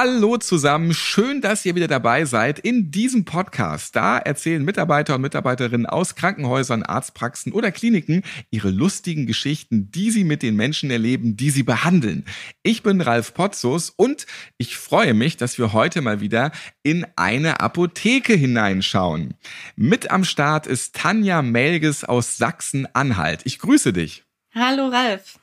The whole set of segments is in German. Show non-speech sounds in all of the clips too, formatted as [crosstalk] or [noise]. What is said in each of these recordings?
Hallo zusammen, schön, dass ihr wieder dabei seid in diesem Podcast. Da erzählen Mitarbeiter und Mitarbeiterinnen aus Krankenhäusern, Arztpraxen oder Kliniken ihre lustigen Geschichten, die sie mit den Menschen erleben, die sie behandeln. Ich bin Ralf Potzus und ich freue mich, dass wir heute mal wieder in eine Apotheke hineinschauen. Mit am Start ist Tanja Melges aus Sachsen-Anhalt. Ich grüße dich. Hallo Ralf.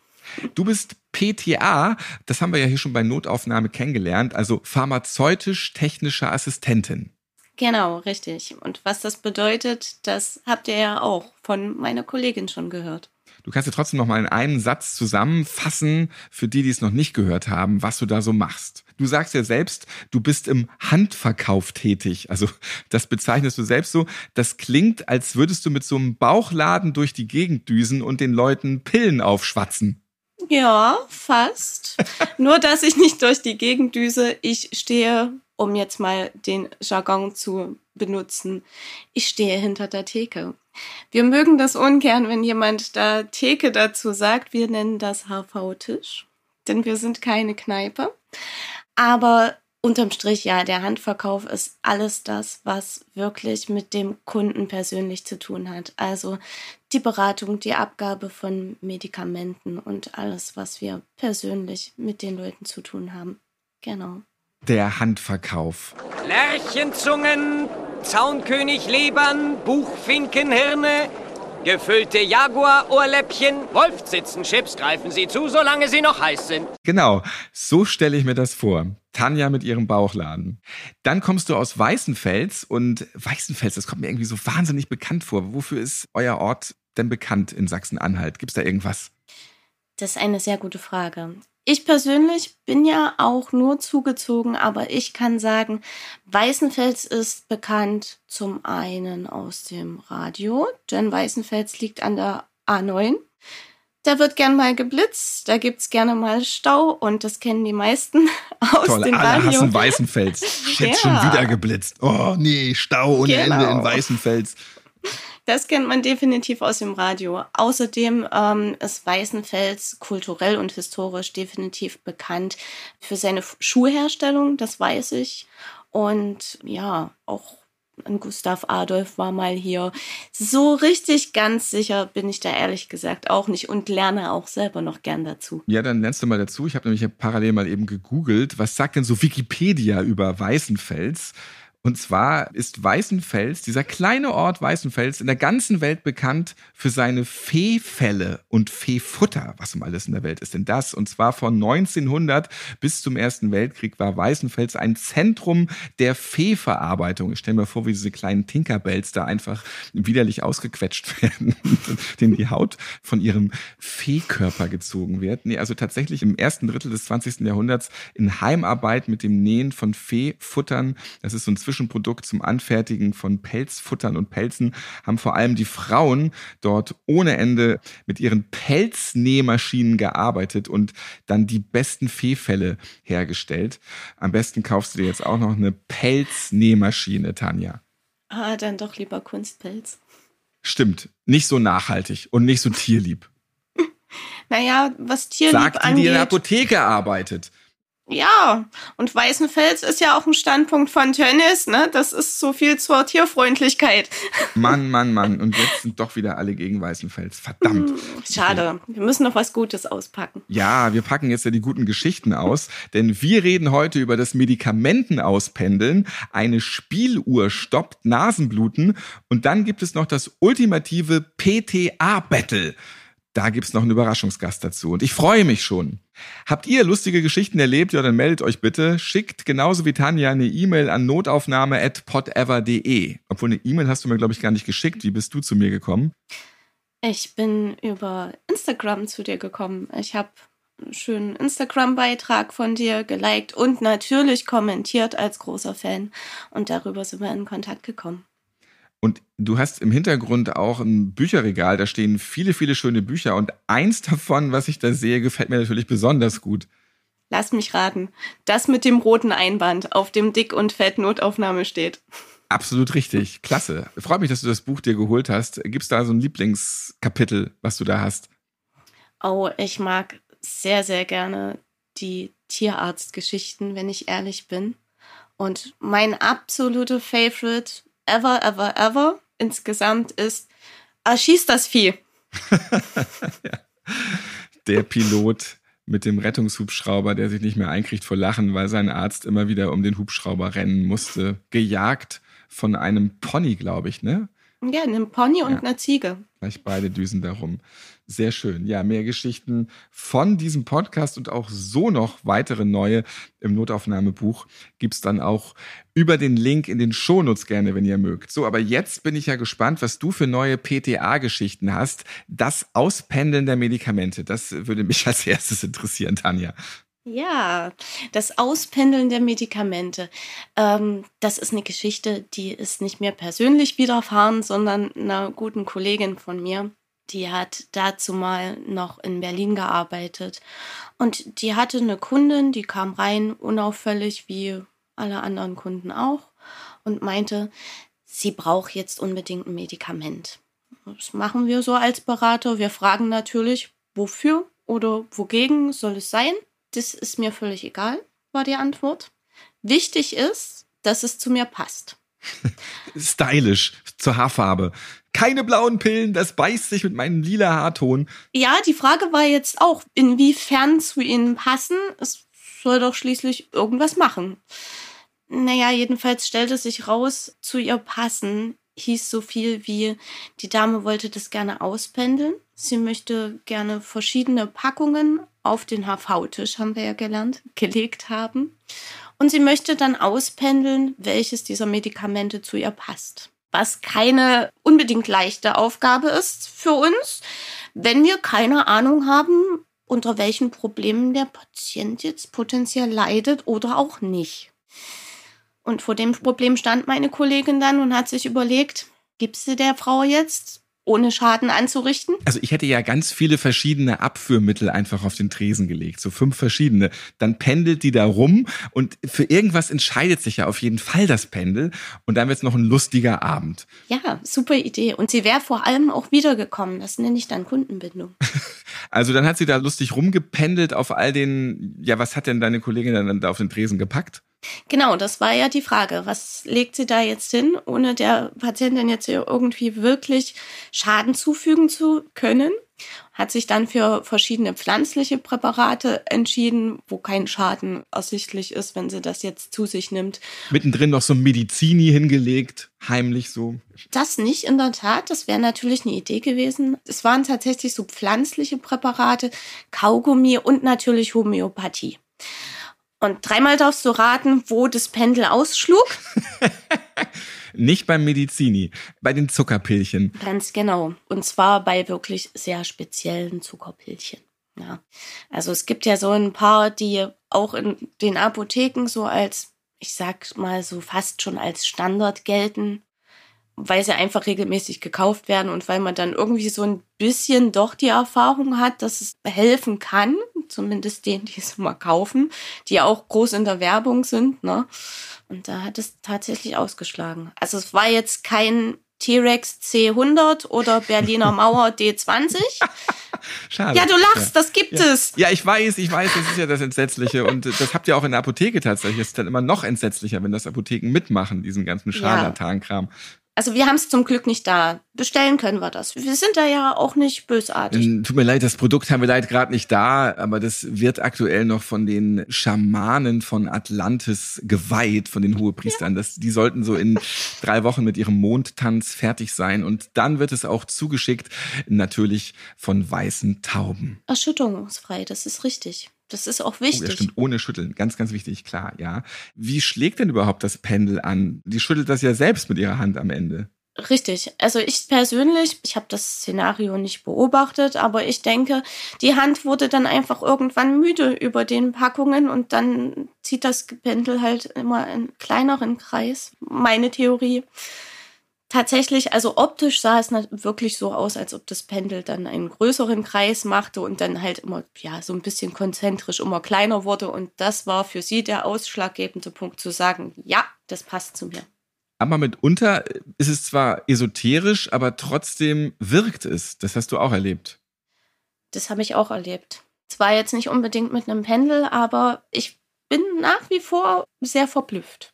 Du bist PTA, das haben wir ja hier schon bei Notaufnahme kennengelernt, also pharmazeutisch-technische Assistentin. Genau, richtig. Und was das bedeutet, das habt ihr ja auch von meiner Kollegin schon gehört. Du kannst ja trotzdem noch mal in einem Satz zusammenfassen, für die, die es noch nicht gehört haben, was du da so machst. Du sagst ja selbst, du bist im Handverkauf tätig. Also das bezeichnest du selbst so. Das klingt, als würdest du mit so einem Bauchladen durch die Gegend düsen und den Leuten Pillen aufschwatzen. Ja, fast. Nur, dass ich nicht durch die Gegend düse. Ich stehe, um jetzt mal den Jargon zu benutzen, ich stehe hinter der Theke. Wir mögen das ungern, wenn jemand da Theke dazu sagt. Wir nennen das HV-Tisch, denn wir sind keine Kneipe. Aber unterm Strich, ja, der Handverkauf ist alles das, was wirklich mit dem Kunden persönlich zu tun hat. Also die Beratung, die Abgabe von Medikamenten und alles, was wir persönlich mit den Leuten zu tun haben. Genau. Der Handverkauf. Lerchenzungen, Zaunköniglebern, Buchfinkenhirne, Gefüllte Jaguar-Ohrläppchen, Wolfsitzenchips greifen Sie zu, solange sie noch heiß sind. Genau, so stelle ich mir das vor. Tanja mit ihrem Bauchladen. Dann kommst du aus Weißenfels und Weißenfels, das kommt mir irgendwie so wahnsinnig bekannt vor. Wofür ist euer Ort denn bekannt in Sachsen-Anhalt? Gibt es da irgendwas? Das ist eine sehr gute Frage. Ich persönlich bin ja auch nur zugezogen, aber ich kann sagen, Weißenfels ist bekannt zum einen aus dem Radio, denn Weißenfels liegt an der A9. Da wird gern mal geblitzt, da gibt's gerne mal Stau und das kennen die meisten [laughs] aus Toll, dem alle Radio. hassen Weißenfels. Shit, Ja. schon wieder geblitzt. Oh nee, Stau ohne Genau. Ende in Weißenfels. Das kennt man definitiv aus dem Radio. Außerdem ähm, ist Weißenfels kulturell und historisch definitiv bekannt für seine Schuhherstellung, das weiß ich. Und ja, auch ein Gustav Adolf war mal hier. So richtig ganz sicher bin ich da ehrlich gesagt auch nicht und lerne auch selber noch gern dazu. Ja, dann lernst du mal dazu. Ich habe nämlich parallel mal eben gegoogelt. Was sagt denn so Wikipedia über Weißenfels? Und zwar ist Weißenfels, dieser kleine Ort Weißenfels, in der ganzen Welt bekannt für seine Feefälle und Feefutter. Was um alles in der Welt ist denn das? Und zwar von 1900 bis zum Ersten Weltkrieg war Weißenfels ein Zentrum der Feeverarbeitung. Ich stelle mir vor, wie diese kleinen Tinkerbells da einfach widerlich ausgequetscht [laughs] werden, denen die Haut von ihrem Feekörper gezogen wird. Nee, also tatsächlich im ersten Drittel des 20. Jahrhunderts in Heimarbeit mit dem Nähen von Feefuttern. Das ist so ein Zwischenprodukt zum Anfertigen von Pelzfuttern und Pelzen, haben vor allem die Frauen dort ohne Ende mit ihren Pelznähmaschinen gearbeitet und dann die besten Feefälle hergestellt. Am besten kaufst du dir jetzt auch noch eine Pelznähmaschine, Tanja. Ah, dann doch lieber Kunstpelz. Stimmt, nicht so nachhaltig und nicht so tierlieb. [laughs] Naja, was Tierlieb Sagt die, die in der angeht. Apotheke arbeitet. Ja, und Weißenfels ist ja auch ein Standpunkt von Tönnies, ne? Das ist so viel zur Tierfreundlichkeit. [laughs] Mann, Mann, Mann. Und jetzt sind doch wieder alle gegen Weißenfels. Verdammt. Schade. Wir müssen noch was Gutes auspacken. Ja, wir packen jetzt ja die guten Geschichten aus, denn wir reden heute über das Medikamentenauspendeln. Eine Spieluhr stoppt Nasenbluten und dann gibt es noch das ultimative PTA-Battle. Da gibt's noch einen Überraschungsgast dazu und ich freue mich schon. Habt ihr lustige Geschichten erlebt? Ja, dann meldet euch bitte. Schickt genauso wie Tanja eine E-Mail an notaufnahme.podever.de. Obwohl eine E-Mail hast du mir, glaube ich, gar nicht geschickt. Wie bist du zu mir gekommen? Ich bin über Instagram zu dir gekommen. Ich habe einen schönen Instagram-Beitrag von dir geliked und natürlich kommentiert als großer Fan. Und darüber sind wir in Kontakt gekommen. Und du hast im Hintergrund auch ein Bücherregal, da stehen viele, viele schöne Bücher. Und eins davon, was ich da sehe, gefällt mir natürlich besonders gut. Lass mich raten. Das mit dem roten Einband, auf dem Dick- und Fett-Notaufnahme steht. Absolut richtig. Klasse. Freut mich, dass du das Buch dir geholt hast. Gibt es da so ein Lieblingskapitel, was du da hast? Oh, ich mag sehr, sehr gerne die Tierarztgeschichten, wenn ich ehrlich bin. Und mein absoluter Favorite ever, ever, ever insgesamt ist, erschießt das Vieh. [laughs] Der Pilot mit dem Rettungshubschrauber, der sich nicht mehr einkriegt vor Lachen, weil sein Arzt immer wieder um den Hubschrauber rennen musste. Gejagt von einem Pony, glaube ich, ne? Ja, einem Pony und ja. einer Ziege. Gleich beide düsen darum. Sehr schön. Ja, mehr Geschichten von diesem Podcast und auch so noch weitere neue im Notaufnahmebuch gibt's dann auch über den Link in den Shownotes gerne, wenn ihr mögt. So, aber jetzt bin ich ja gespannt, was du für neue PTA-Geschichten hast. Das Auspendeln der Medikamente, das würde mich [laughs] als erstes interessieren, Tanja. Ja, das Auspendeln der Medikamente. Ähm, das ist eine Geschichte, die ist nicht mir persönlich widerfahren, sondern einer guten Kollegin von mir. Die hat dazu mal noch in Berlin gearbeitet. Und die hatte eine Kundin, die kam rein, unauffällig wie alle anderen Kunden auch, und meinte, sie braucht jetzt unbedingt ein Medikament. Das machen wir so als Berater. Wir fragen natürlich, wofür oder wogegen soll es sein? Das ist mir völlig egal, war die Antwort. Wichtig ist, dass es zu mir passt. [laughs] Stylisch, zur Haarfarbe. Keine blauen Pillen, das beißt sich mit meinem lila Haarton. Ja, die Frage war jetzt auch, inwiefern zu ihnen passen. Es soll doch schließlich irgendwas machen. Naja, jedenfalls stellte sich raus, zu ihr passen hieß so viel wie, die Dame wollte das gerne auspendeln. Sie möchte gerne verschiedene Packungen auf den HV-Tisch, haben wir ja gelernt, gelegt haben. Und sie möchte dann auspendeln, welches dieser Medikamente zu ihr passt. Was keine unbedingt leichte Aufgabe ist für uns, wenn wir keine Ahnung haben, unter welchen Problemen der Patient jetzt potenziell leidet oder auch nicht. Und vor dem Problem stand meine Kollegin dann und hat sich überlegt, gibst du der Frau jetzt ohne Schaden anzurichten? Also ich hätte ja ganz viele verschiedene Abführmittel einfach auf den Tresen gelegt, so fünf verschiedene. Dann pendelt die da rum und für irgendwas entscheidet sich ja auf jeden Fall das Pendel und dann wird es noch ein lustiger Abend. Ja, super Idee. Und sie wäre vor allem auch wiedergekommen. Das nenne ich dann Kundenbindung. [laughs] also dann hat sie da lustig rumgependelt auf all den, ja, was hat denn deine Kollegin dann da auf den Tresen gepackt? Genau, das war ja die Frage. Was legt sie da jetzt hin, ohne der Patientin jetzt irgendwie wirklich Schaden zufügen zu können? Hat sich dann für verschiedene pflanzliche Präparate entschieden, wo kein Schaden ersichtlich ist, wenn sie das jetzt zu sich nimmt. Mittendrin noch so ein Medizini hingelegt, heimlich so. Das nicht in der Tat, das wäre natürlich eine Idee gewesen. Es waren tatsächlich so pflanzliche Präparate, Kaugummi und natürlich Homöopathie. Und dreimal darfst du raten, wo das Pendel ausschlug. [laughs] Nicht beim Medizini, bei den Zuckerpillchen. Ganz genau. Und zwar bei wirklich sehr speziellen Zuckerpillchen. Ja. Also es gibt ja so ein paar, die auch in den Apotheken so als, ich sag mal so fast schon als Standard gelten weil sie einfach regelmäßig gekauft werden und weil man dann irgendwie so ein bisschen doch die Erfahrung hat, dass es helfen kann, zumindest denen, die es mal kaufen, die auch groß in der Werbung sind. Ne? Und da hat es tatsächlich ausgeschlagen. Also es war jetzt kein T-Rex C100 oder Berliner [laughs] Mauer D20. Schade. Ja, du lachst, ja. das gibt ja. es. Ja, ich weiß, ich weiß, das ist ja das Entsetzliche. Und das habt ihr auch in der Apotheke tatsächlich. Es ist dann immer noch entsetzlicher, wenn das Apotheken mitmachen, diesen ganzen Scharlatankram. Also wir haben es zum Glück nicht da. Bestellen können wir das. Wir sind da ja auch nicht bösartig. Ähm, tut mir leid, das Produkt haben wir leider gerade nicht da, aber das wird aktuell noch von den Schamanen von Atlantis geweiht, von den Hohepriestern. Das, die sollten so in drei Wochen mit ihrem Mondtanz fertig sein und dann wird es auch zugeschickt, natürlich von weißen Tauben. Erschütterungsfrei, das ist richtig. Das ist auch wichtig. Oh, ja, stimmt, ohne Schütteln. Ganz, ganz wichtig, klar, ja. Wie schlägt denn überhaupt das Pendel an? Die schüttelt das ja selbst mit ihrer Hand am Ende. Richtig. Also ich persönlich, ich habe das Szenario nicht beobachtet, aber ich denke, die Hand wurde dann einfach irgendwann müde über den Packungen und dann zieht das Pendel halt immer in kleineren Kreis. Meine Theorie. Tatsächlich, also optisch sah es wirklich so aus, als ob das Pendel dann einen größeren Kreis machte und dann halt immer, ja, so ein bisschen konzentrisch immer kleiner wurde. Und das war für sie der ausschlaggebende Punkt zu sagen, ja, das passt zu mir. Aber mitunter ist es zwar esoterisch, aber trotzdem wirkt es. Das hast du auch erlebt. Das habe ich auch erlebt. Zwar jetzt nicht unbedingt mit einem Pendel, aber ich bin nach wie vor sehr verblüfft.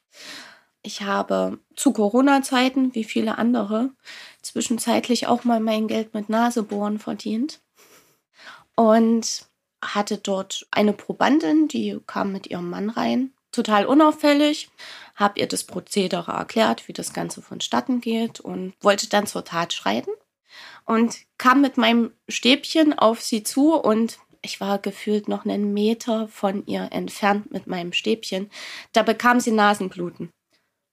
Ich habe zu Corona-Zeiten, wie viele andere, zwischenzeitlich auch mal mein Geld mit Nasebohren verdient. Und hatte dort eine Probandin, die kam mit ihrem Mann rein, total unauffällig, habe ihr das Prozedere erklärt, wie das Ganze vonstatten geht und wollte dann zur Tat schreiten und kam mit meinem Stäbchen auf sie zu und ich war gefühlt noch einen Meter von ihr entfernt mit meinem Stäbchen. Da bekam sie Nasenbluten.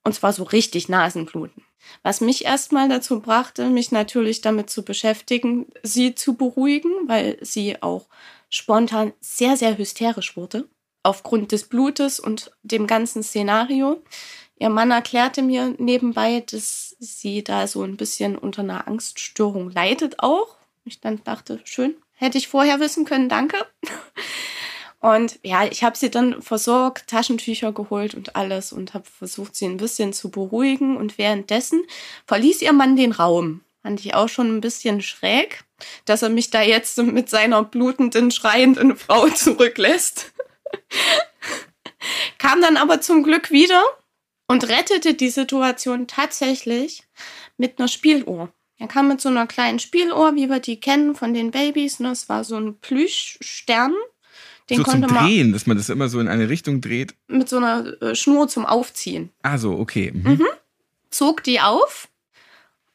Und zwar so richtig Nasenbluten. Was mich erstmal dazu brachte, mich natürlich damit zu beschäftigen, sie zu beruhigen, weil sie auch spontan sehr, sehr hysterisch wurde. Aufgrund des Blutes und dem ganzen Szenario. Ihr Mann erklärte mir nebenbei, dass sie da so ein bisschen unter einer Angststörung leidet auch. Ich dann dachte, schön, hätte ich vorher wissen können, danke. Und ja, ich habe sie dann versorgt, Taschentücher geholt und alles und habe versucht, sie ein bisschen zu beruhigen. Und währenddessen verließ ihr Mann den Raum. Fand ich auch schon ein bisschen schräg, dass er mich da jetzt [laughs] mit seiner blutenden, schreienden Frau [laughs] zurücklässt. [laughs] Kam dann aber zum Glück wieder und rettete die Situation tatsächlich mit einer Spieluhr. Er kam mit so einer kleinen Spieluhr, wie wir die kennen von den Babys. Ne? Es war so ein Plüschstern den so konnte zum Drehen, dass man das immer so in eine Richtung dreht. Mit so einer äh, Schnur zum Aufziehen. Ah, so, okay. Mhm. Mhm. Zog die auf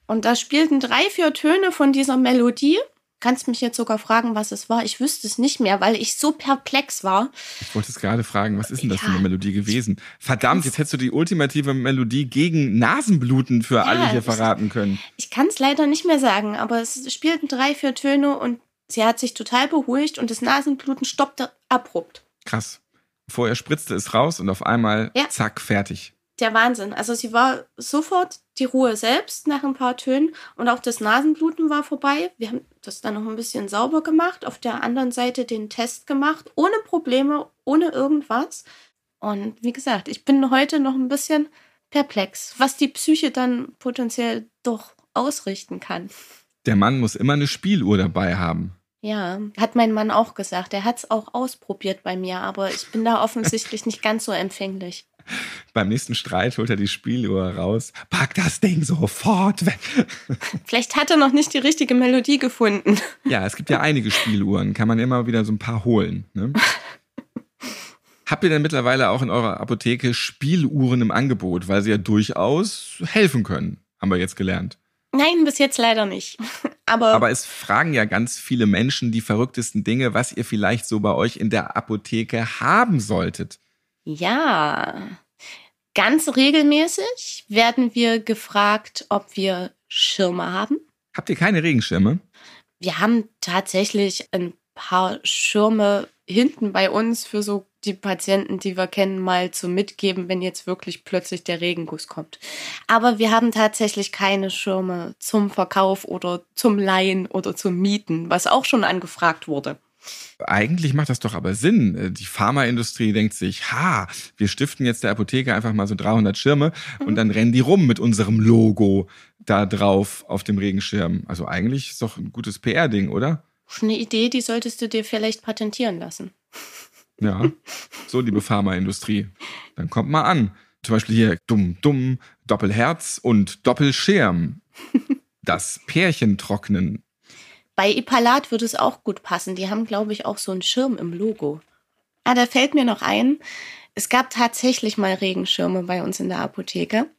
und da spielten drei, vier Töne von dieser Melodie. Kannst mich jetzt sogar fragen, was es war. Ich wüsste es nicht mehr, weil ich so perplex war. Ich wollte es gerade fragen, was ist denn das ja. für eine Melodie gewesen? Verdammt, jetzt hättest du die ultimative Melodie gegen Nasenbluten für ja, alle hier verraten können. Ich kann es leider nicht mehr sagen, aber es spielten drei, vier Töne und Sie hat sich total beruhigt und das Nasenbluten stoppte abrupt. Krass. Vorher spritzte es raus und auf einmal, ja. zack, fertig. Der Wahnsinn. Also sie war sofort die Ruhe selbst nach ein paar Tönen und auch das Nasenbluten war vorbei. Wir haben das dann noch ein bisschen sauber gemacht, auf der anderen Seite den Test gemacht, ohne Probleme, ohne irgendwas. Und wie gesagt, ich bin heute noch ein bisschen perplex, was die Psyche dann potenziell doch ausrichten kann. Der Mann muss immer eine Spieluhr dabei haben. Ja, hat mein Mann auch gesagt. Er hat es auch ausprobiert bei mir, aber ich bin da offensichtlich [laughs] nicht ganz so empfänglich. Beim nächsten Streit holt er die Spieluhr raus. Pack das Ding sofort weg. [laughs] Vielleicht hat er noch nicht die richtige Melodie gefunden. [laughs] Ja, es gibt ja einige Spieluhren. Kann man immer wieder so ein paar holen. Ne? Habt ihr denn mittlerweile auch in eurer Apotheke Spieluhren im Angebot, weil sie ja durchaus helfen können? Haben wir jetzt gelernt. Nein, bis jetzt leider nicht. Aber, Aber es fragen ja ganz viele Menschen die verrücktesten Dinge, was ihr vielleicht so bei euch in der Apotheke haben solltet. Ja, ganz regelmäßig werden wir gefragt, ob wir Schirme haben. Habt ihr keine Regenschirme? Wir haben tatsächlich ein paar Schirme hinten bei uns für so die Patienten, die wir kennen, mal zu mitgeben, wenn jetzt wirklich plötzlich der Regenguss kommt. Aber wir haben tatsächlich keine Schirme zum Verkauf oder zum Leihen oder zum Mieten, was auch schon angefragt wurde. Eigentlich macht das doch aber Sinn. Die Pharmaindustrie denkt sich, ha, wir stiften jetzt der Apotheke einfach mal so 300 Schirme mhm. und dann rennen die rum mit unserem Logo da drauf auf dem Regenschirm. Also eigentlich ist doch ein gutes PR-Ding, oder? Eine Idee, die solltest du dir vielleicht patentieren lassen. Ja, so liebe Pharmaindustrie. Dann kommt mal an. Zum Beispiel hier Dumm, Dumm, Doppelherz und Doppelschirm. Das Pärchen trocknen. Bei Ipalat würde es auch gut passen. Die haben, glaube ich, auch so einen Schirm im Logo. Ah, da fällt mir noch ein, es gab tatsächlich mal Regenschirme bei uns in der Apotheke.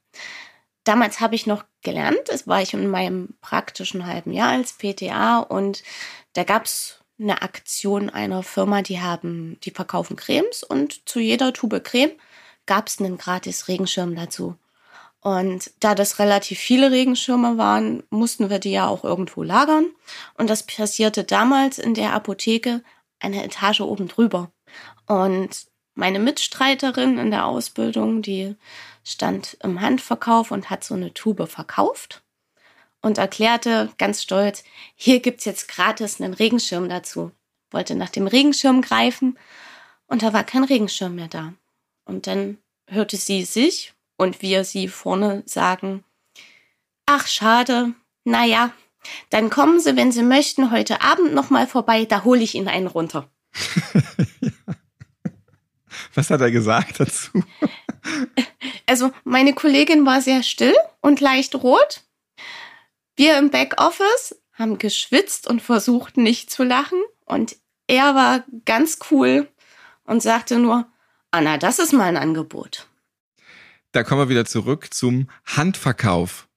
Damals habe ich noch gelernt, das war ich in meinem praktischen halben Jahr als PTA und da gab es eine Aktion einer Firma, die haben, die verkaufen Cremes und zu jeder Tube Creme gab es einen gratis Regenschirm dazu. Und da das relativ viele Regenschirme waren, mussten wir die ja auch irgendwo lagern. Und das passierte damals in der Apotheke eine Etage oben drüber. Und Meine Mitstreiterin in der Ausbildung, die stand im Handverkauf und hat so eine Tube verkauft und erklärte ganz stolz, hier gibt's jetzt gratis einen Regenschirm dazu. Wollte nach dem Regenschirm greifen und da war kein Regenschirm mehr da. Und dann hörte sie sich und wir sie vorne sagen, ach schade, naja, dann kommen Sie, wenn Sie möchten, heute Abend nochmal vorbei, da hole ich Ihnen einen runter. [laughs] Was hat er gesagt dazu? [laughs] Also meine Kollegin war sehr still und leicht rot. Wir im Backoffice haben geschwitzt und versucht nicht zu lachen. Und er war ganz cool und sagte nur, Anna, das ist mal ein Angebot. Da kommen wir wieder zurück zum Handverkauf.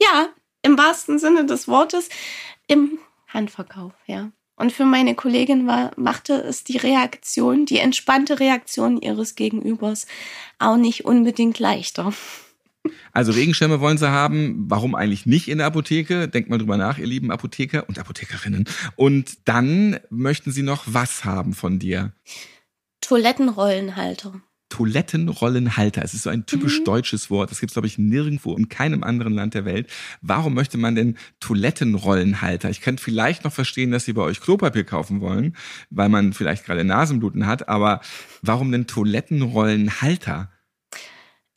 Ja, im wahrsten Sinne des Wortes, im Handverkauf, ja. Und für meine Kollegin war, machte es die Reaktion, die entspannte Reaktion ihres Gegenübers auch nicht unbedingt leichter. Also Regenschirme wollen sie haben. Warum eigentlich nicht in der Apotheke? Denkt mal drüber nach, ihr lieben Apotheker und Apothekerinnen. Und dann möchten sie noch was haben von dir? Toilettenrollenhalter. Toilettenrollenhalter. Es ist so ein typisch Mhm. deutsches Wort. Das gibt es, glaube ich, nirgendwo in keinem anderen Land der Welt. Warum möchte man denn Toilettenrollenhalter? Ich könnte vielleicht noch verstehen, dass sie bei euch Klopapier kaufen wollen, weil man vielleicht gerade Nasenbluten hat. Aber warum denn Toilettenrollenhalter?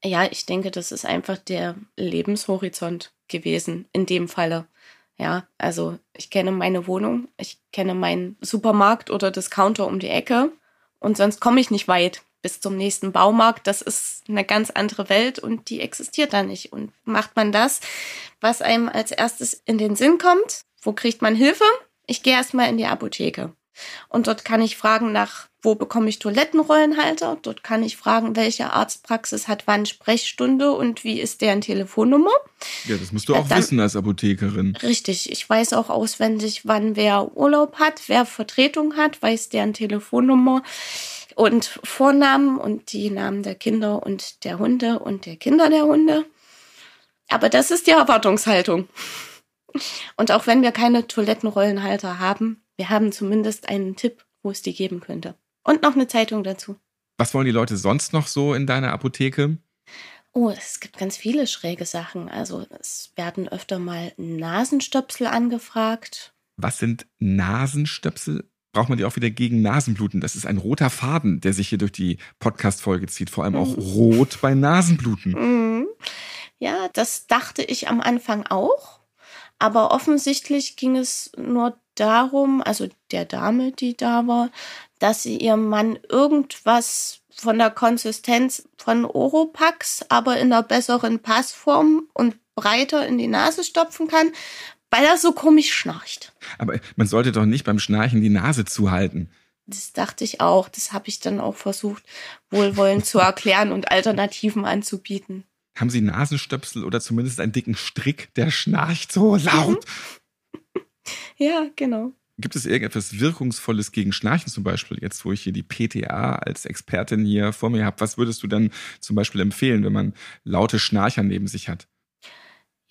Ja, ich denke, das ist einfach der Lebenshorizont gewesen in dem Falle. Ja, also ich kenne meine Wohnung, ich kenne meinen Supermarkt oder Discounter um die Ecke und sonst komme ich nicht weit bis zum nächsten Baumarkt. Das ist eine ganz andere Welt und die existiert da nicht. Und macht man das, was einem als erstes in den Sinn kommt? Wo kriegt man Hilfe? Ich gehe erstmal in die Apotheke. Und dort kann ich fragen nach, wo bekomme ich Toilettenrollenhalter? Dort kann ich fragen, welche Arztpraxis hat wann Sprechstunde und wie ist deren Telefonnummer? Ja, das musst du auch dann- wissen als Apothekerin. Richtig, ich weiß auch auswendig, wann wer Urlaub hat, wer Vertretung hat, weiß deren Telefonnummer und Vornamen und die Namen der Kinder und der Hunde und der Kinder der Hunde. Aber das ist die Erwartungshaltung. Und auch wenn wir keine Toilettenrollenhalter haben, wir haben zumindest einen Tipp, wo es die geben könnte. Und noch eine Zeitung dazu. Was wollen die Leute sonst noch so in deiner Apotheke? Oh, es gibt ganz viele schräge Sachen. Also es werden öfter mal Nasenstöpsel angefragt. Was sind Nasenstöpsel? Braucht man die auch wieder gegen Nasenbluten? Das ist ein roter Faden, der sich hier durch die Podcast-Folge zieht. Vor allem auch Mhm. rot bei Nasenbluten. Mhm. Ja, das dachte ich am Anfang auch. Aber offensichtlich ging es nur darum, also der Dame, die da war, dass sie ihrem Mann irgendwas von der Konsistenz von Oropax, aber in einer besseren Passform und breiter in die Nase stopfen kann, weil er so komisch schnarcht. Aber man sollte doch nicht beim Schnarchen die Nase zuhalten. Das dachte ich auch. Das habe ich dann auch versucht, wohlwollend zu erklären und Alternativen anzubieten. Haben Sie Nasenstöpsel oder zumindest einen dicken Strick, der schnarcht so laut? [laughs] Ja, genau. Gibt es irgendetwas Wirkungsvolles gegen Schnarchen zum Beispiel? Jetzt, wo ich hier die PTA als Expertin hier vor mir habe, was würdest du dann zum Beispiel empfehlen, wenn man laute Schnarcher neben sich hat?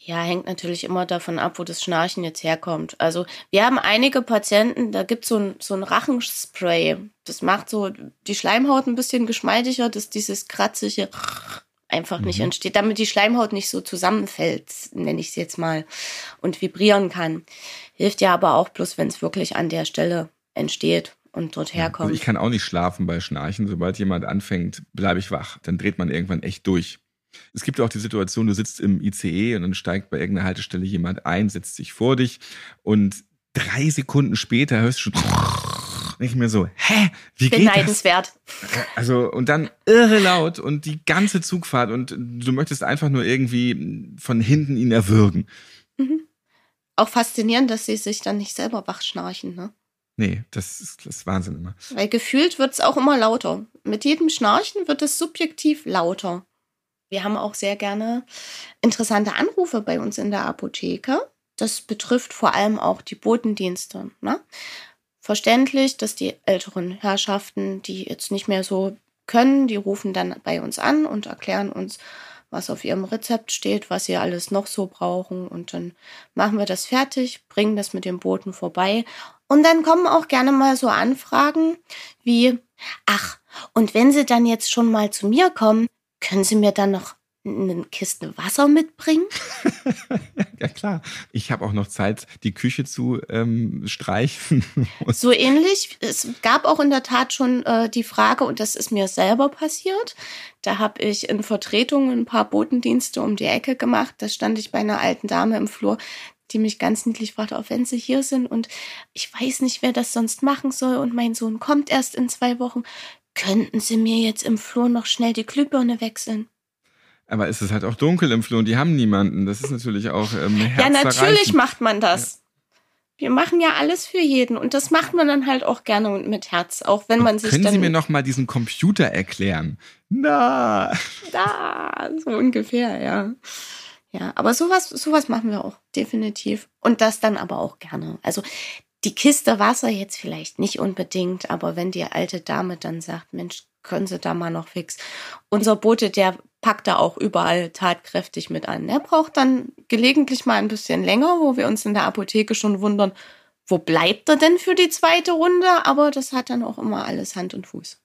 Ja, hängt natürlich immer davon ab, wo das Schnarchen jetzt herkommt. Also wir haben einige Patienten, da gibt so ein, so ein Rachenspray. Das macht so die Schleimhaut ein bisschen geschmeidiger, dass dieses kratzige [laughs] einfach nicht Mhm. entsteht, damit die Schleimhaut nicht so zusammenfällt, nenne ich es jetzt mal, und vibrieren kann. Hilft ja aber auch bloß, wenn es wirklich an der Stelle entsteht und dort herkommt. Also ich kann auch nicht schlafen bei Schnarchen. Sobald jemand anfängt, bleibe ich wach. Dann dreht man irgendwann echt durch. Es gibt auch die Situation, du sitzt im ICE und dann steigt bei irgendeiner Haltestelle jemand ein, setzt sich vor dich und drei Sekunden später hörst du schon nicht mehr so, hä, wie geht das? Beneidenswert. Also, und dann irre laut und die ganze Zugfahrt und du möchtest einfach nur irgendwie von hinten ihn erwürgen. Auch faszinierend, dass sie sich dann nicht selber wach schnarchen, ne? Nee, das ist, das ist Wahnsinn immer. Weil gefühlt wird es auch immer lauter. Mit jedem Schnarchen wird es subjektiv lauter. Wir haben auch sehr gerne interessante Anrufe bei uns in der Apotheke. Das betrifft vor allem auch die Botendienste. Ne? Verständlich, dass die älteren Herrschaften, die jetzt nicht mehr so können, die rufen dann bei uns an und erklären uns, was auf ihrem Rezept steht, was sie alles noch so brauchen. Und dann machen wir das fertig, bringen das mit dem Boten vorbei. Und dann kommen auch gerne mal so Anfragen wie, Ach, und wenn Sie dann jetzt schon mal zu mir kommen, können Sie mir dann noch eine Kiste Wasser mitbringen? [laughs] ja, klar. Ich habe auch noch Zeit, die Küche zu ähm, streichen. [laughs] so ähnlich. Es gab auch in der Tat schon äh, die Frage, und das ist mir selber passiert. Da habe ich in Vertretung ein paar Botendienste um die Ecke gemacht. Da stand ich bei einer alten Dame im Flur, die mich ganz niedlich fragte, auch wenn sie hier sind und ich weiß nicht, wer das sonst machen soll und mein Sohn kommt erst in zwei Wochen. Könnten Sie mir jetzt im Flur noch schnell die Glühbirne wechseln? Aber es ist halt auch dunkel im Flur und die haben niemanden. Das ist natürlich auch ähm, Ja, natürlich macht man das. Ja. Wir machen ja alles für jeden und das macht man dann halt auch gerne und mit Herz, auch wenn man sich Können dann Sie mir noch mal diesen Computer erklären? Na. Da, so ungefähr, ja. Ja, aber sowas, sowas machen wir auch definitiv und das dann aber auch gerne. Also die Kiste Wasser jetzt vielleicht nicht unbedingt, aber wenn die alte Dame dann sagt, Mensch, können Sie da mal noch fix. Unser Bote, der packt da auch überall tatkräftig mit an. Er braucht dann gelegentlich mal ein bisschen länger, wo wir uns in der Apotheke schon wundern, wo bleibt er denn für die zweite Runde? Aber das hat dann auch immer alles Hand und Fuß.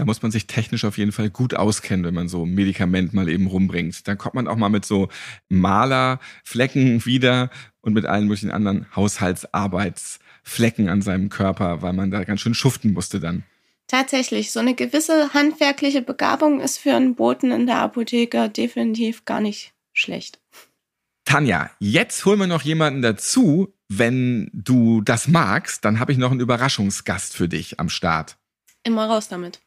Da muss man sich technisch auf jeden Fall gut auskennen, wenn man so ein Medikament mal eben rumbringt. Dann kommt man auch mal mit so Malerflecken wieder und mit allen möglichen anderen Haushaltsarbeitsflecken an seinem Körper, weil man da ganz schön schuften musste dann. Tatsächlich, so eine gewisse handwerkliche Begabung ist für einen Boten in der Apotheke definitiv gar nicht schlecht. Tanja, jetzt holen wir noch jemanden dazu. Wenn du das magst, dann habe ich noch einen Überraschungsgast für dich am Start. Immer raus damit.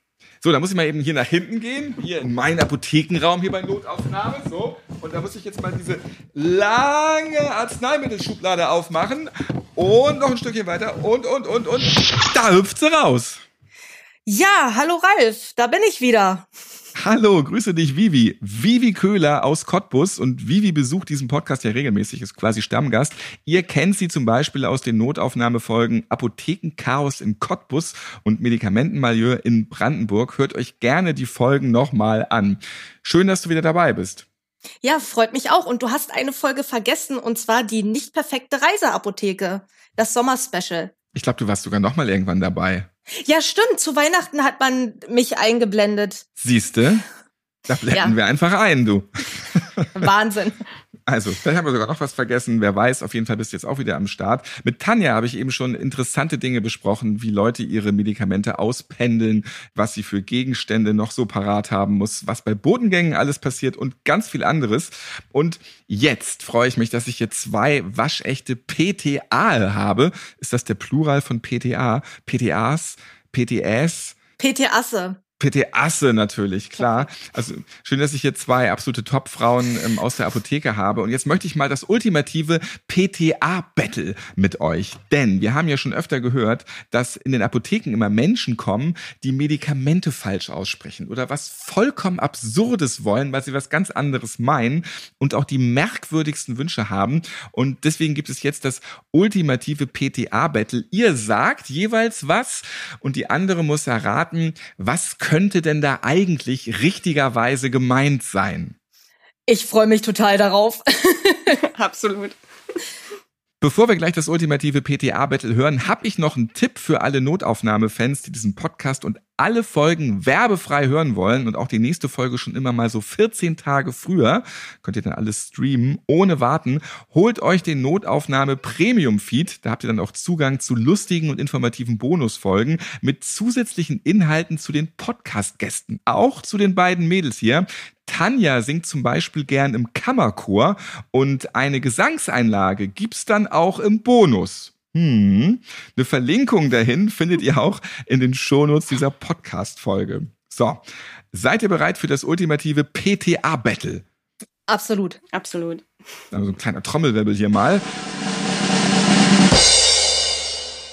So, da muss ich mal eben hier nach hinten gehen, hier in meinen Apothekenraum, hier bei Notaufnahme. So, und da muss ich jetzt mal diese lange Arzneimittelschublade aufmachen. Und noch ein Stückchen weiter. Und, und, und, und. Da hüpft sie raus. Ja, hallo Ralf, da bin ich wieder. Hallo, grüße dich, Vivi. Vivi Köhler aus Cottbus und Vivi besucht diesen Podcast ja regelmäßig, ist quasi Stammgast. Ihr kennt sie zum Beispiel aus den Notaufnahmefolgen Apothekenchaos in Cottbus und Medikamentenmalieu in Brandenburg. Hört euch gerne die Folgen nochmal an. Schön, dass du wieder dabei bist. Ja, freut mich auch. Und du hast eine Folge vergessen, und zwar die nicht perfekte Reiseapotheke. Das Sommerspecial. Ich glaube, du warst sogar nochmal irgendwann dabei. Ja, stimmt. Zu Weihnachten hat man mich eingeblendet. Siehste? Da blenden ja. wir einfach ein, du. Wahnsinn. [laughs] Also, vielleicht haben wir sogar noch was vergessen. Wer weiß, auf jeden Fall bist du jetzt auch wieder am Start. Mit Tanja habe ich eben schon interessante Dinge besprochen, wie Leute ihre Medikamente auspendeln, was sie für Gegenstände noch so parat haben muss, was bei Bodengängen alles passiert und ganz viel anderes. Und jetzt freue ich mich, dass ich hier zwei waschechte PTA habe. Ist das der Plural von PTA? PTAs? PTS? PTAsse. PT Asse natürlich, klar. Also schön, dass ich hier zwei absolute Top-Frauen ähm, aus der Apotheke habe. Und jetzt möchte ich mal das ultimative PTA-Battle mit euch. Denn wir haben ja schon öfter gehört, dass in den Apotheken immer Menschen kommen, die Medikamente falsch aussprechen oder was vollkommen Absurdes wollen, weil sie was ganz anderes meinen und auch die merkwürdigsten Wünsche haben. Und deswegen gibt es jetzt das ultimative PTA-Battle. Ihr sagt jeweils was und die andere muss erraten, was könnte könnte denn da eigentlich richtigerweise gemeint sein? Ich freue mich total darauf. [laughs] [laughs] Absolut. Bevor wir gleich das ultimative PTA-Battle hören, habe ich noch einen Tipp für alle Notaufnahmefans, die diesen Podcast und alle Folgen werbefrei hören wollen und auch die nächste Folge schon immer mal so 14 Tage früher, könnt ihr dann alles streamen, ohne warten. Holt euch den Notaufnahme Premium Feed, da habt ihr dann auch Zugang zu lustigen und informativen Bonusfolgen mit zusätzlichen Inhalten zu den Podcast-Gästen, auch zu den beiden Mädels hier. Tanja singt zum Beispiel gern im Kammerchor und eine Gesangseinlage gibt's dann auch im Bonus. Hm. Eine Verlinkung dahin findet ihr auch in den Shownotes dieser Podcast-Folge. So, seid ihr bereit für das ultimative PTA-Battle? Absolut, absolut. Also ein kleiner Trommelwirbel hier mal.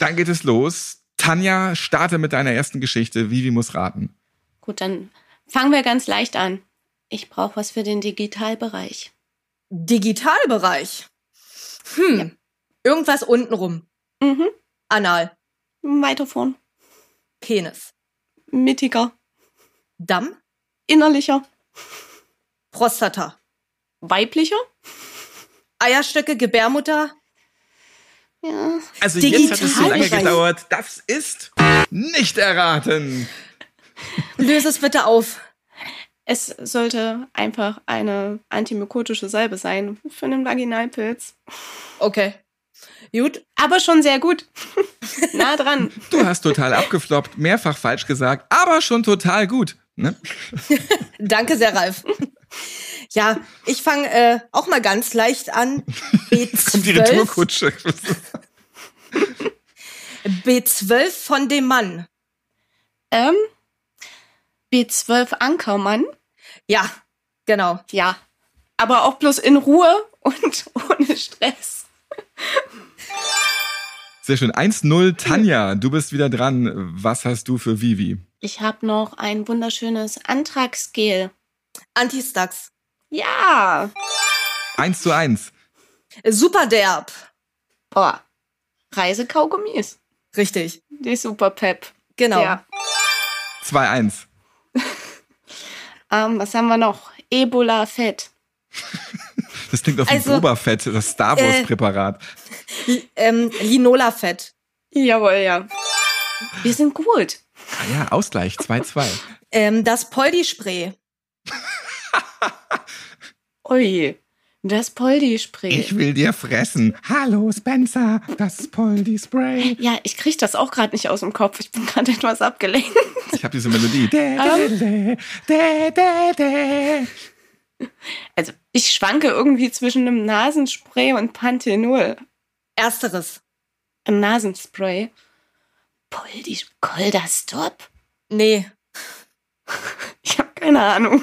Dann geht es los. Tanja, starte mit deiner ersten Geschichte. Vivi muss raten. Gut, dann fangen wir ganz leicht an. Ich brauche was für den Digitalbereich. Digitalbereich? Hm. Ja. Irgendwas untenrum. Mhm. Anal. Weiter vorn. Penis. Mittiger. Damm. Innerlicher. Prostata. Weiblicher. Eierstöcke, Gebärmutter. Ja. Also jetzt hat es so lange gedauert. Das ist nicht erraten. Löse es bitte auf. Es sollte einfach eine antimykotische Salbe sein für einen Vaginalpilz. Okay. Gut. Aber schon sehr gut. [laughs] nah dran. Du hast total abgefloppt, mehrfach falsch gesagt, aber schon total gut. Ne? [laughs] Danke sehr, Ralf. Ja, ich fange äh, auch mal ganz leicht an. [laughs] Jetzt kommt die B12, Retourkutsche. B12 von dem Mann. Ähm, B12 Ankermann. Ja, genau. Ja. Aber auch bloß in Ruhe und [laughs] ohne Stress. Sehr schön. 1-0, Tanja, du bist wieder dran. Was hast du für Vivi? Ich habe noch ein wunderschönes Antragsgel. Antistax. Ja. 1 zu 1. Super derb. Boah. Reisekaugummis. Richtig. Die super pep. Genau. Ja. 2-1. Ähm, was haben wir noch? Ebola Fett. [laughs] Das klingt auf wie Also, Boba Fett, das Star äh, Wars-Präparat. [laughs] Ähm, Linola-Fett. Jawohl, ja. Wir sind gut. Ah ja, Ausgleich, 2-2. [laughs] Ähm, das Poldi-Spray. Ui. Das Poldi-Spray. Ich will dir fressen. Hallo Spencer, das Poldi Spray. Ja, ich krieg das auch gerade nicht aus dem Kopf. Ich bin gerade [laughs] etwas abgelenkt. Ich habe diese Melodie. [laughs] Dä, dä, dä. Also, ich schwanke irgendwie zwischen einem Nasenspray und Panthenol. Ersteres. Ein Nasenspray. Poldi, Kolderstop? Nee. [laughs] Ich habe keine Ahnung.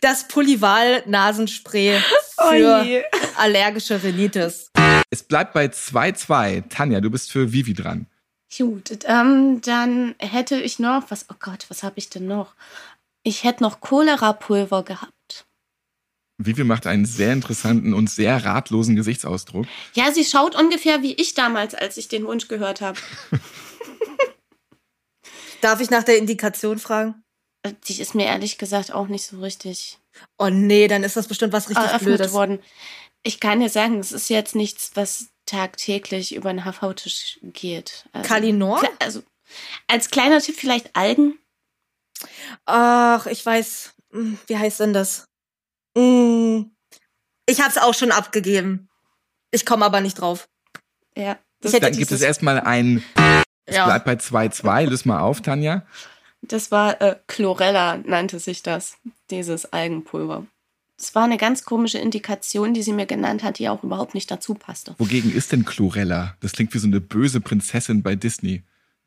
Das Polyval-Nasenspray für Oje. allergische Rhinitis. Es bleibt bei 2-2. Tanja, du bist für Vivi dran. Gut, ähm, dann hätte ich noch, was, oh Gott, was habe ich denn noch? Ich hätte noch Cholera-Pulver gehabt. Vivi macht einen sehr interessanten und sehr ratlosen Gesichtsausdruck. Ja, sie schaut ungefähr wie ich damals, als ich den Wunsch gehört habe. [laughs] Darf ich nach der Indikation fragen? Die ist mir ehrlich gesagt auch nicht so richtig Oh nee, dann ist das bestimmt was richtig eröffnet Blödes. worden. Ich kann dir sagen, es ist jetzt nichts, was tagtäglich über den HV-Tisch geht. Also, Kalinor? Also, als kleiner Tipp vielleicht Algen. Ach, ich weiß. Hm, Wie heißt denn das? Hm, Ich hab's auch schon abgegeben. Ich komme aber nicht drauf. Ja. Hätte Dann gibt es erstmal ein, es Ja. bleibt bei 2-2. Löse mal auf, Tanja. Das war äh, Chlorella, nannte sich das, dieses Algenpulver. Es war eine ganz komische Indikation, die sie mir genannt hat, die auch überhaupt nicht dazu passte. Wogegen ist denn Chlorella? Das klingt wie so eine böse Prinzessin bei Disney.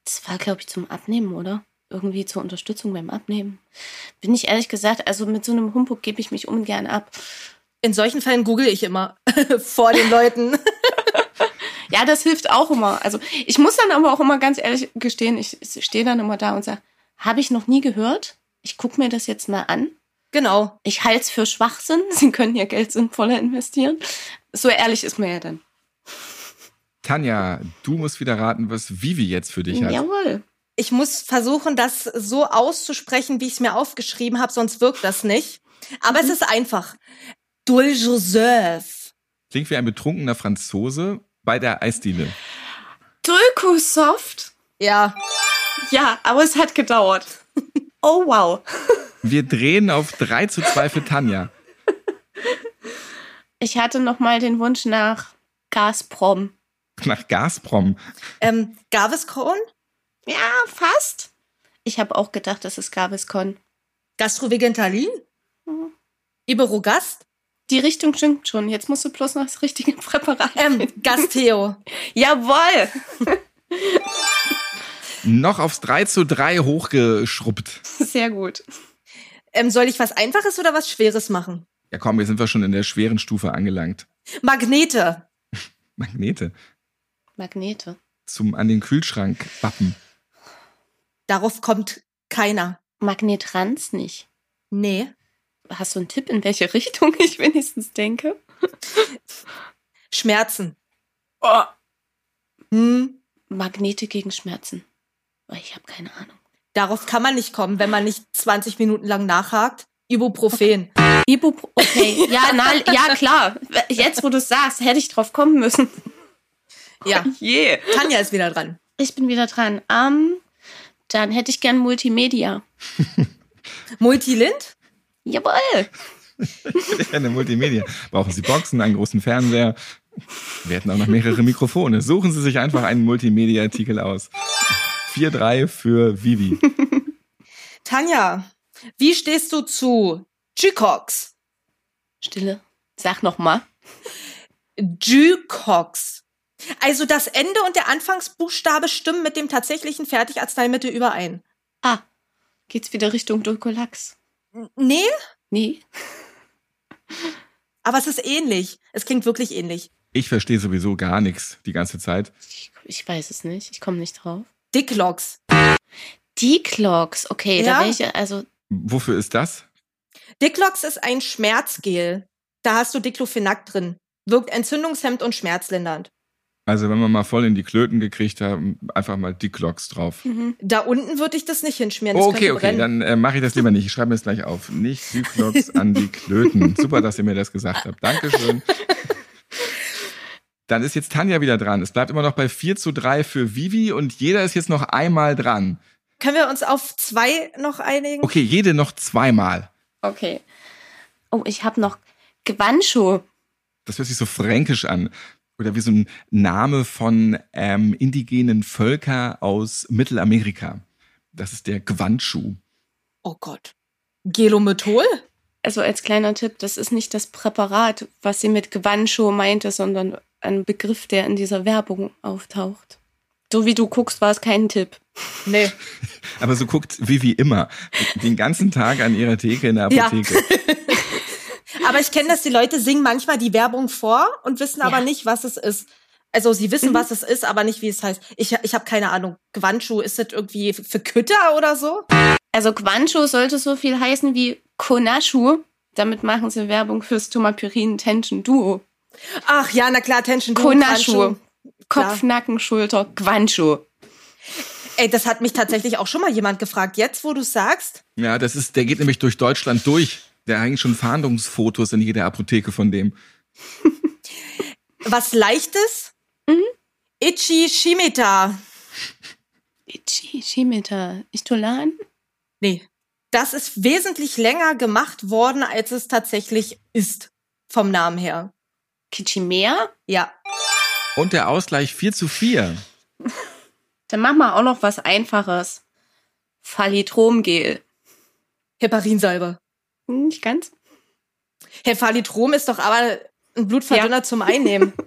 Das war, glaube ich, zum Abnehmen, oder? Irgendwie zur Unterstützung beim Abnehmen. Bin ich ehrlich gesagt, also mit so einem Humbug gebe ich mich ungern ab. In solchen Fällen google ich immer [laughs] vor den Leuten. [laughs] Ja, das hilft auch immer. Also ich muss dann aber auch immer ganz ehrlich gestehen, ich stehe dann immer da und sage, habe ich noch nie gehört? Ich gucke mir das jetzt mal an. genau. Ich halte es für Schwachsinn. [laughs] Sie können ihr Geld sinnvoller investieren. So ehrlich ist man ja dann. Tanja, du musst wieder raten, was Vivi jetzt für dich hat. Jawohl. Ich muss versuchen, das so auszusprechen, wie ich es mir aufgeschrieben habe, sonst wirkt das nicht. Aber es ist einfach. Dul Joseph. Klingt wie ein betrunkener Franzose bei der Eisdiele. Dulcosoft? Ja, Ja, aber es hat gedauert. [laughs] Oh wow. Wir drehen auf 3 zu 2 für Tanja. Ich hatte noch mal den Wunsch nach Gazprom. Nach Gazprom. ähm, Gaviscon, Ja, fast. Ich habe auch gedacht, das ist Gaviscon. Gastrovegetalin, Mhm. Iberogast, Die Richtung stimmt schon. Jetzt musst du bloß noch das richtige [laughs] Präparat. ähm, Gasteo. [laughs] Jawohl. Noch aufs 3 zu 3 hochgeschrubbt. Sehr gut. Ähm, soll ich was Einfaches oder was Schweres machen? Ja komm, jetzt sind wir schon in der schweren Stufe angelangt. Magnete. [laughs] Magnete. Magnete. Zum an den Kühlschrank wappen. Darauf kommt keiner. Magnetrans nicht. Nee. Hast du einen Tipp, in welche Richtung ich wenigstens denke? Schmerzen. Oh. Hm. Magnete gegen Schmerzen. Oh, Ich habe keine Ahnung. Darauf kann man nicht kommen, wenn man nicht 20 Minuten lang nachhakt. Ibuprofen. Ibupro okay, ja, na, ja klar. Jetzt, wo du es sagst, hätte ich drauf kommen müssen. Ja, Je. Tanja ist wieder dran. Ich bin wieder dran. Ähm, dann hätte ich gern Multimedia. [laughs] Multilind? Jawohl. [laughs] Eine Multimedia. Brauchen Sie Boxen, einen großen Fernseher? Wir hätten auch noch mehrere Mikrofone. Suchen Sie sich einfach einen Multimedia-Artikel aus. 4-3 für Vivi. [laughs] Tanja, wie stehst du zu Gycox? Stille. Sag noch mal. Gycox. Also das Ende und der Anfangsbuchstabe stimmen mit dem tatsächlichen Fertigarzneimittel überein. Ah, geht's wieder Richtung Dulcolax? Nee, Nee. [laughs] aber es ist ähnlich. Es klingt wirklich ähnlich. Ich verstehe sowieso gar nichts die ganze Zeit. Ich, ich weiß es nicht. Ich komme nicht drauf. Dicklox. Declox. Okay, Ja. da ich also. Wofür ist das? Dicklox ist ein Schmerzgel. Da hast du Diclofenac drin. Wirkt entzündungshemmend und schmerzlindernd. Also wenn wir mal voll in die Klöten gekriegt haben, einfach mal Diclox drauf. Mhm. Da unten würde ich das nicht hinschmieren. Das Oh, okay, okay, brennen. dann äh, mache ich das lieber nicht. Ich schreibe mir das gleich auf. Nicht Diclox an die Klöten. [laughs] Super, dass ihr mir das gesagt habt. Dankeschön. [laughs] Dann ist jetzt Tanja wieder dran. Es bleibt immer noch bei 4 zu 3 für Vivi und jeder ist jetzt noch einmal dran. Können wir uns auf zwei noch einigen? Okay, jede noch zweimal. Okay. Oh, ich habe noch Gewanscho. Das hört sich so fränkisch an. Oder wie so ein Name von ähm, indigenen Völker aus Mittelamerika. Das ist der Gwandschuh. Oh Gott. Gelomethol? Also als kleiner Tipp, das ist nicht das Präparat, was sie mit Gewanscho meinte, sondern ein Begriff, der in dieser Werbung auftaucht. So wie du guckst, war es kein Tipp. Nee. [laughs] Aber so guckt Vivi immer. Den ganzen Tag an ihrer Theke in der Ja. Apotheke. [laughs] Aber ich kenne das, die Leute singen manchmal die Werbung vor und wissen aber Ja. nicht, was es ist. Also sie wissen, Mhm. was es ist, aber nicht, wie es heißt. Ich, ich habe keine Ahnung. Gwandschuh, ist das irgendwie für Kütter oder so? Also Guancho sollte so viel heißen wie Konashu. Damit machen sie Werbung fürs Tomapyrin Tension Duo. Ach ja, na klar, Tension Duo, Konashu. Kopf, Nacken, Schulter, Guancho. Ey, das hat mich tatsächlich auch schon mal jemand gefragt. Jetzt, wo du sagst, Ja, das ist, der geht nämlich durch Deutschland durch. Der hängt schon Fahndungsfotos in jeder Apotheke von dem. was Leichtes? Mhm. Ichi Shimita. Ichi, Shimita, Istolan? Nee. Das ist wesentlich länger gemacht worden, als es tatsächlich ist. Vom Namen her. Kichimea? Ja. Und der Ausgleich 4 zu 4. [laughs] Dann machen wir auch noch was Einfaches. Phalitromgel. Heparinsalbe. Nicht ganz? Hepalitrom ist doch aber ein Blutverdünner zum Einnehmen. [laughs]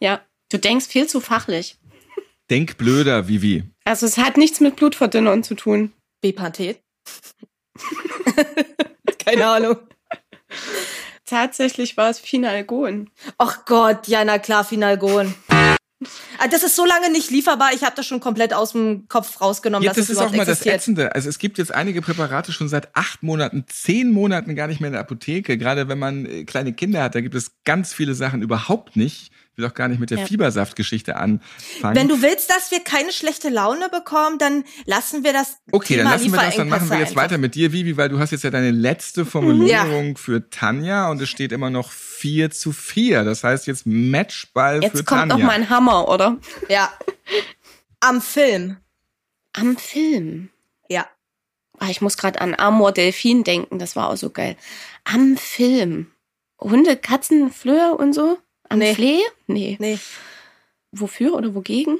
Ja. Du denkst viel zu fachlich. Denk blöder, Vivi. Also es hat nichts mit Blutverdünnern zu tun. Bepanthet. [laughs] Keine Ahnung. Tatsächlich war es Finalgon. Ach Gott, ja, na klar, Finalgon. Ah, Das ist so lange nicht lieferbar, ich habe das schon komplett aus dem Kopf rausgenommen, Jetzt dass das es ist auch mal das existiert. Ätzende. Also es gibt jetzt einige Präparate schon seit acht Monaten, zehn Monaten gar nicht mehr in der Apotheke. Gerade wenn man äh, kleine Kinder hat, da gibt es ganz viele Sachen überhaupt nicht. Ich will auch gar nicht mit der Ja. Fiebersaftgeschichte anfangen. Wenn du willst, dass wir keine schlechte Laune bekommen, dann lassen wir das Okay, dann Thema lassen wir das, dann machen wir jetzt einfach. weiter mit dir, Vivi, weil du hast jetzt ja deine letzte Formulierung für Tanja und es steht immer noch 4 zu 4. Das heißt jetzt Matchball für Jetzt kommt Tanja. noch mal ein Hammer, oder? Ja. Am Film. Am Film. Ja. Ah, ich muss gerade an Amor Delfin denken, das war auch so geil. Am Film. Hunde, Katzen, Flöhe und so? Am Nee. Flee? Nee. Nee. Wofür oder wogegen?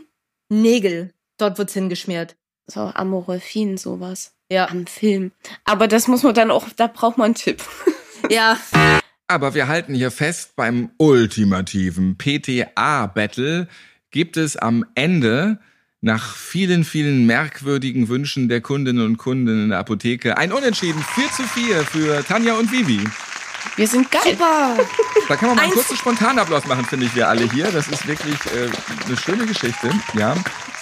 Nägel. Dort wird's hingeschmiert. So Amorolfin, sowas. Ja. Am Film. Aber das muss man dann auch, da braucht man einen Tipp. [laughs] Ja. Aber wir halten hier fest, beim ultimativen PTA-Battle gibt es am Ende nach vielen, vielen merkwürdigen Wünschen der Kundinnen und Kunden in der Apotheke ein Unentschieden 4 zu 4 für Tanja und Vivi. Wir sind geil. Super. Da kann man mal einen kurzen Spontanapplaus machen, finde ich, wir alle hier. Das ist wirklich äh, eine schöne Geschichte. Ja,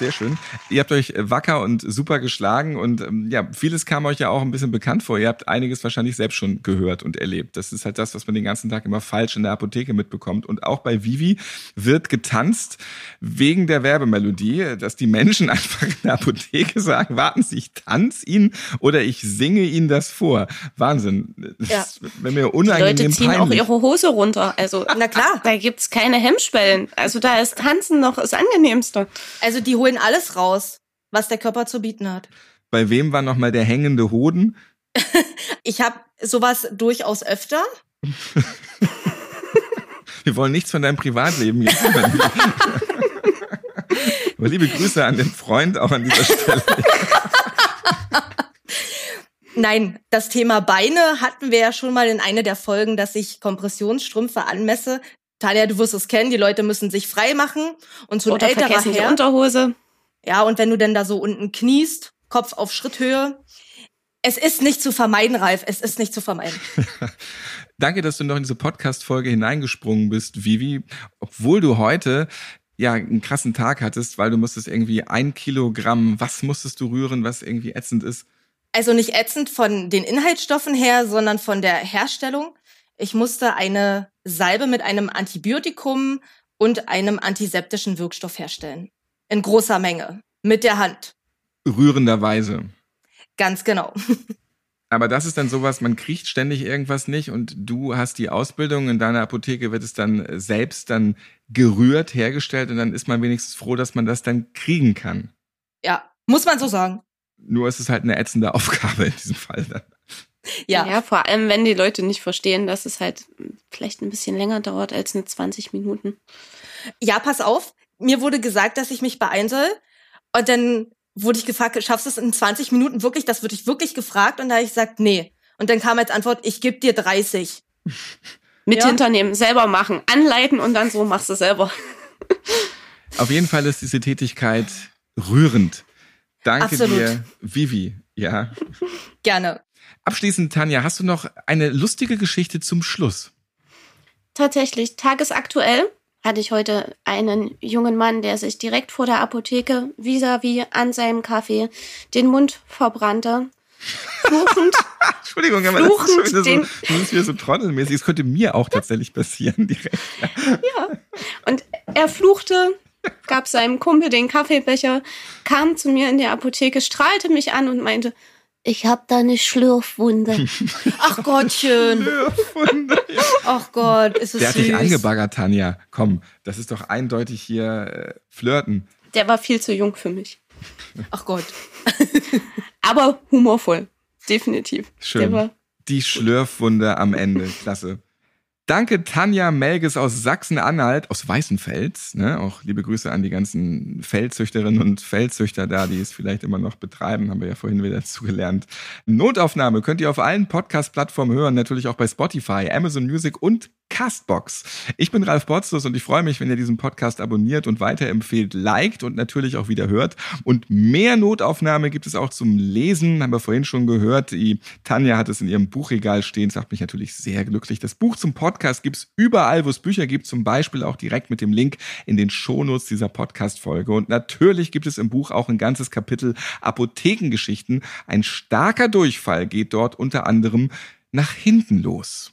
Sehr schön. Ihr habt euch wacker und super geschlagen und ähm, ja, vieles kam euch ja auch ein bisschen bekannt vor. Ihr habt einiges wahrscheinlich selbst schon gehört und erlebt. Das ist halt das, was man den ganzen Tag immer falsch in der Apotheke mitbekommt. Und auch bei Vivi wird getanzt wegen der Werbemelodie, dass die Menschen [laughs] einfach in der Apotheke sagen, warten Sie, ich tanze Ihnen oder ich singe Ihnen das vor. Wahnsinn. Das Ja. ist, wenn mir Die unangenehm Leute ziehen auch peinlich. ihre Hose runter. Also, Na klar. Da gibt's keine Hemmschwellen. Also da ist Tanzen noch das Angenehmste. Also die holen alles raus, was der Körper zu bieten hat. Bei wem war nochmal der hängende Hoden? [laughs] Ich habe sowas durchaus öfter. [laughs] Wir wollen nichts von deinem Privatleben jetzt. [laughs] Aber liebe Grüße an den Freund auch an dieser Stelle. Nein, das Thema Beine hatten wir ja schon mal in einer der Folgen, dass ich Kompressionsstrümpfe anmesse. Talia, du wirst es kennen, die Leute müssen sich frei machen und so ein Oder älterer vergessen die Herr. Unterhose. Ja, und wenn du denn da so unten kniest, Kopf auf Schritthöhe. Es ist nicht zu vermeiden, Ralf. Es ist nicht zu vermeiden. [laughs] Danke, dass du noch in diese Podcast-Folge hineingesprungen bist, Vivi. Obwohl du heute ja einen krassen Tag hattest, weil du musstest irgendwie ein Kilogramm, was musstest du rühren, was irgendwie ätzend ist? Also nicht ätzend von den Inhaltsstoffen her, sondern von der Herstellung. Ich musste eine Salbe mit einem Antibiotikum und einem antiseptischen Wirkstoff herstellen. In großer Menge. Mit der Hand. Rührenderweise. Ganz genau. [laughs] Aber das ist dann sowas, man kriegt ständig irgendwas nicht und du hast die Ausbildung, in deiner Apotheke wird es dann selbst dann gerührt, hergestellt und dann ist man wenigstens froh, dass man das dann kriegen kann. Ja, muss man so sagen. Nur ist es halt eine ätzende [laughs] Aufgabe in diesem Fall dann. Ja. Ja. vor allem, wenn die Leute nicht verstehen, dass es halt vielleicht ein bisschen länger dauert als eine 20 Minuten. Ja, pass auf. Mir wurde gesagt, dass ich mich beeilen soll. Und dann wurde ich gefragt, schaffst du es in 20 Minuten wirklich? Das wurde ich wirklich gefragt. Und da habe ich gesagt, nee. Und dann kam als Antwort, ich gebe dir 30. [laughs] Mit Ja. hinternehmen, selber machen, anleiten und dann so machst du selber. [laughs] Auf jeden Fall ist diese Tätigkeit rührend. Danke Absolut. dir, Vivi. Ja. Gerne. Abschließend, Tanja, hast du noch eine lustige Geschichte zum Schluss? Tatsächlich, tagesaktuell hatte ich heute einen jungen Mann, der sich direkt vor der Apotheke vis-à-vis an seinem Kaffee den Mund verbrannte. Fluchend, [laughs] Entschuldigung, aber das ist Fluchend wieder so, das ist wieder so trottelmäßig. Es könnte mir auch tatsächlich passieren direkt. [laughs] Und er fluchte, gab seinem Kumpel den Kaffeebecher, kam zu mir in der Apotheke, strahlte mich an und meinte, ich hab da eine Schlürfwunde. [laughs] Ach Gottchen. Ach Gott, ist es Der hat süß. dich angebaggert, Tanja. Komm, das ist doch eindeutig hier äh, Flirten. Der war viel zu jung für mich. [laughs] Ach Gott. [laughs] Aber humorvoll. Definitiv. Schön. Die Schlürfwunde am Ende. Klasse. Danke Tanja Melges aus Sachsen-Anhalt, aus Weißenfels. Ne? Auch liebe Grüße an die ganzen Feldzüchterinnen und Feldzüchter da, die es vielleicht immer noch betreiben, haben wir ja vorhin wieder [laughs] zugelernt. Notaufnahme könnt ihr auf allen Podcast-Plattformen hören, natürlich auch bei Spotify, Amazon Music und Castbox. Ich bin Ralf Potzus und ich freue mich, wenn ihr diesen Podcast abonniert und weiterempfehlt, liked und natürlich auch wieder hört. Und mehr Notaufnahme gibt es auch zum Lesen, haben wir vorhin schon gehört. Die Tanja hat es in ihrem Buchregal stehen, das macht mich natürlich sehr glücklich. Das Buch zum Podcast gibt's überall, wo es Bücher gibt, zum Beispiel auch direkt mit dem Link in den Shownotes dieser Podcast-Folge. Und natürlich gibt es im Buch auch ein ganzes Kapitel Apothekengeschichten. Ein starker Durchfall geht dort unter anderem nach hinten los.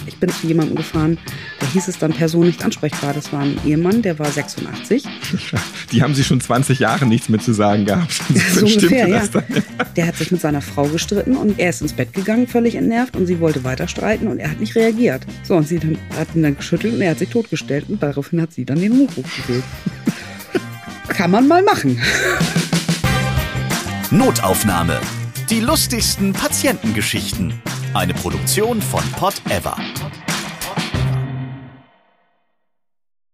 bin zu jemandem gefahren, da hieß es dann Person nicht ansprechbar. Das war ein Ehemann, der war 86. [laughs] Die haben sie schon 20 Jahre nichts mehr zu sagen gehabt. [laughs] So ungefähr, ja. Der hat sich mit seiner Frau gestritten und er ist ins Bett gegangen, völlig entnervt und sie wollte weiter streiten und er hat nicht reagiert. So, und sie dann, hat ihn dann geschüttelt und er hat sich totgestellt und daraufhin hat sie dann den Notruf gewählt. [laughs] Kann man mal machen. Notaufnahme. Die lustigsten Patientengeschichten. Eine Produktion von Pod Ever.